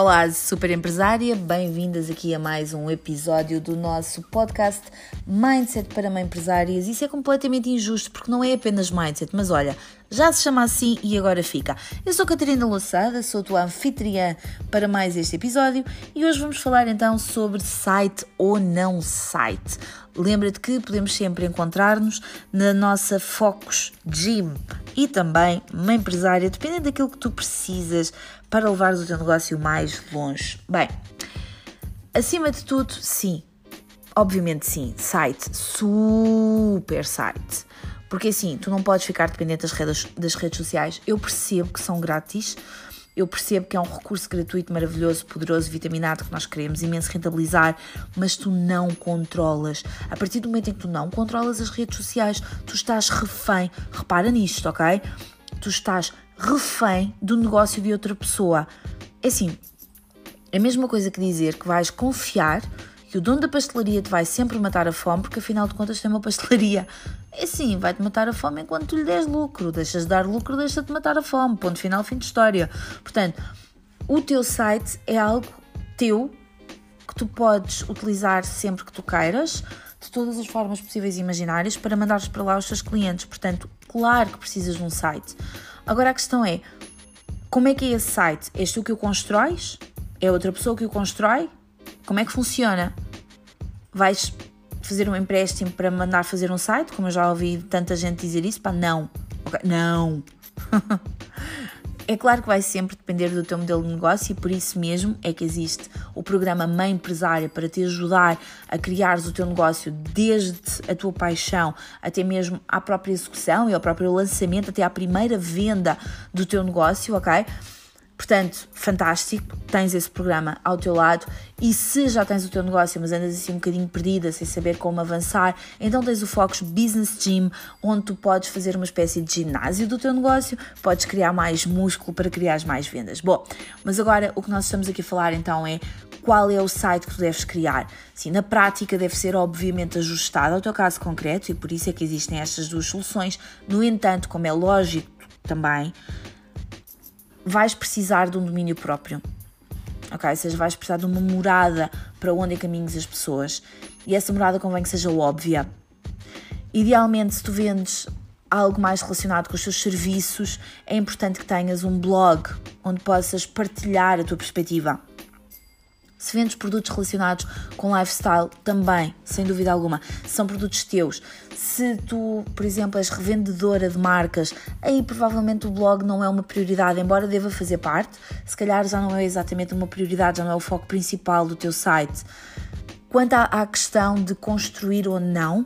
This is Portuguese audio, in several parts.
Olá, super empresária, bem-vindas aqui a mais um episódio do nosso podcast Mindset para Mãe Empresárias. Isso é completamente injusto porque não é apenas mindset, mas olha, já se chama assim e agora fica. Eu sou Catarina Loçada, sou tua anfitriã para mais este episódio e hoje vamos falar então sobre site ou não site. Lembra-te que podemos sempre encontrar-nos na nossa Focus Gym e também uma empresária, dependendo daquilo que tu precisas para levares o teu negócio mais longe. Bem, acima de tudo, sim. Obviamente sim, site, super site. Porque assim, tu não podes ficar dependente das redes, das redes sociais. Eu percebo que são grátis, eu percebo que é um recurso gratuito, maravilhoso, poderoso, vitaminado que nós queremos imenso rentabilizar, mas tu não controlas. A partir do momento em que tu não controlas as redes sociais, tu estás refém. Repara nisto, ok? Tu estás refém do negócio de outra pessoa. É assim, é a mesma coisa que dizer que vais confiar que o dono da pastelaria te vai sempre matar a fome, porque afinal de contas tem uma pastelaria. É sim, vai-te matar a fome enquanto tu lhe des lucro. Deixas de dar lucro, deixa-te matar a fome. Ponto final, fim de história. Portanto, o teu site é algo teu que tu podes utilizar sempre que tu queiras, de todas as formas possíveis e imaginárias, para mandares para lá os teus clientes. Portanto, claro que precisas de um site. Agora a questão é: como é que é esse site? És tu que o constróis? É outra pessoa que o constrói? Como é que funciona? Vais fazer um empréstimo para mandar fazer um site, como eu já ouvi tanta gente dizer isso? Pá, não. Okay. Não. É claro que vai sempre depender do teu modelo de negócio e por isso mesmo é que existe o programa Mãe Empresária para te ajudar a criares o teu negócio desde a tua paixão até mesmo à própria execução e ao próprio lançamento, até à primeira venda do teu negócio, ok? Portanto, fantástico, tens esse programa ao teu lado e se já tens o teu negócio, mas andas assim um bocadinho perdida, sem saber como avançar, então tens o Focus Business Gym, onde tu podes fazer uma espécie de ginásio do teu negócio, podes criar mais músculo para criar mais vendas. Bom, mas agora o que nós estamos aqui a falar então é qual é o site que tu deves criar. Sim, na prática deve ser obviamente ajustado ao teu caso concreto e por isso é que existem estas duas soluções. No entanto, como é lógico também, vais precisar de um domínio próprio. Ok? Ou seja, vais precisar de uma morada para onde encaminhes as pessoas. E essa morada convém que seja óbvia. Idealmente, se tu vendes algo mais relacionado com os teus serviços, é importante que tenhas um blog onde possas partilhar a tua perspectiva. Se vendes produtos relacionados com lifestyle, também, sem dúvida alguma, são produtos teus. Se tu, por exemplo, és revendedora de marcas, aí provavelmente o blog não é uma prioridade, embora deva fazer parte, se calhar já não é exatamente uma prioridade, já não é o foco principal do teu site. Quanto à, à questão de construir ou não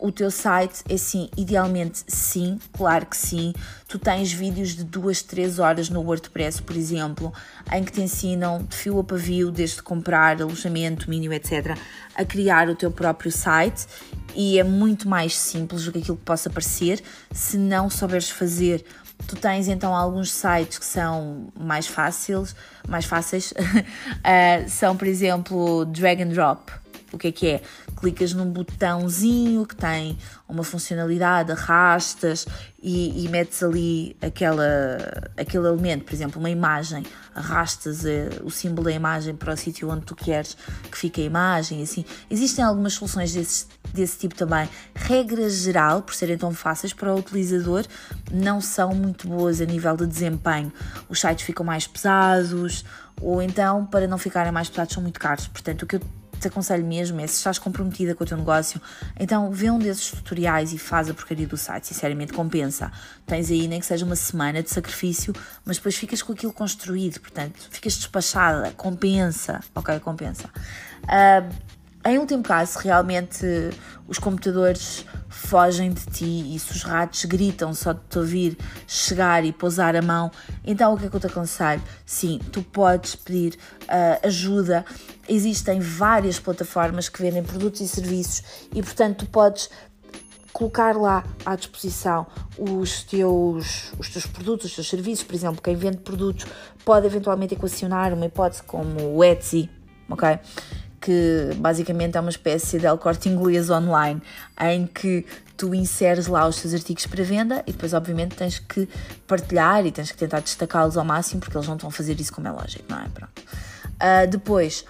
o teu site é sim, idealmente sim, claro que sim. Tu tens vídeos de duas, três horas no WordPress, por exemplo, em que te ensinam de fio a pavio, desde comprar alojamento, mínimo, etc., a criar o teu próprio site e é muito mais simples do que aquilo que possa parecer se não souberes fazer. Tu tens então alguns sites que são mais fáceis, mais fáceis, uh, são por exemplo drag and drop o que é que é? Clicas num botãozinho que tem uma funcionalidade, arrastas e, e metes ali aquela, aquele elemento, por exemplo, uma imagem, arrastas eh, o símbolo da imagem para o sítio onde tu queres que fique a imagem, assim. Existem algumas soluções desse, desse tipo também. Regra geral, por serem tão fáceis para o utilizador, não são muito boas a nível de desempenho. Os sites ficam mais pesados, ou então, para não ficarem mais pesados, são muito caros. Portanto, o que eu te aconselho mesmo é se estás comprometida com o teu negócio, então vê um desses tutoriais e faz a porcaria do site, sinceramente compensa. Tens aí nem que seja uma semana de sacrifício, mas depois ficas com aquilo construído, portanto, ficas despachada, compensa, ok? Compensa. Uh, em último caso, realmente os computadores fogem de ti e se os ratos gritam só de te ouvir chegar e pousar a mão, então o que é que eu te aconselho? Sim, tu podes pedir uh, ajuda. Existem várias plataformas que vendem produtos e serviços e, portanto, tu podes colocar lá à disposição os teus, os teus produtos, os teus serviços. Por exemplo, quem vende produtos pode eventualmente equacionar uma hipótese como o Etsy, ok? Que basicamente é uma espécie de El Corte Inglês online, em que tu inseres lá os teus artigos para venda e depois, obviamente, tens que partilhar e tens que tentar destacá-los ao máximo porque eles não estão a fazer isso como é lógico, não é? Pronto. Uh, depois,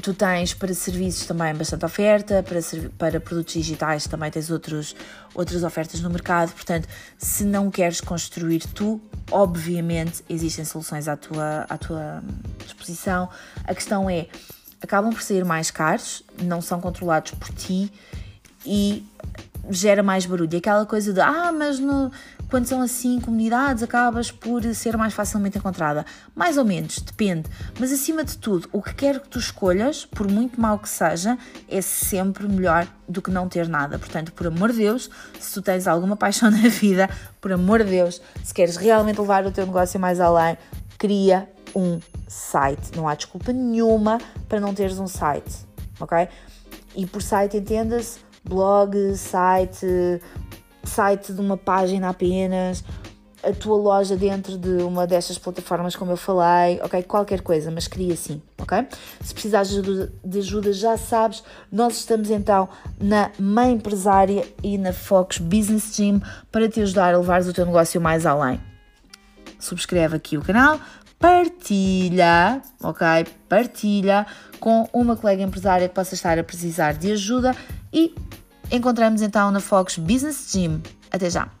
tu tens para serviços também bastante oferta, para, para produtos digitais também tens outros, outras ofertas no mercado, portanto, se não queres construir tu, obviamente existem soluções à tua, à tua disposição. A questão é, acabam por sair mais caros, não são controlados por ti e gera mais barulho. Aquela coisa de, ah, mas no, quando são assim comunidades acabas por ser mais facilmente encontrada. Mais ou menos, depende. Mas acima de tudo, o que quer que tu escolhas, por muito mal que seja, é sempre melhor do que não ter nada. Portanto, por amor de Deus, se tu tens alguma paixão na vida, por amor de Deus, se queres realmente levar o teu negócio mais além, cria um site. Não há desculpa nenhuma para não teres um site, ok? E por site entenda-se blog, site, site de uma página apenas, a tua loja dentro de uma destas plataformas, como eu falei, ok? Qualquer coisa, mas cria assim, ok? Se precisares de ajuda, de ajuda, já sabes, nós estamos então na Mãe Empresária e na Focus Business Gym para te ajudar a levar o teu negócio mais além. Subscreve aqui o canal, partilha, ok? Partilha com uma colega empresária que possa estar a precisar de ajuda e encontramos então na Focus Business Gym. Até já!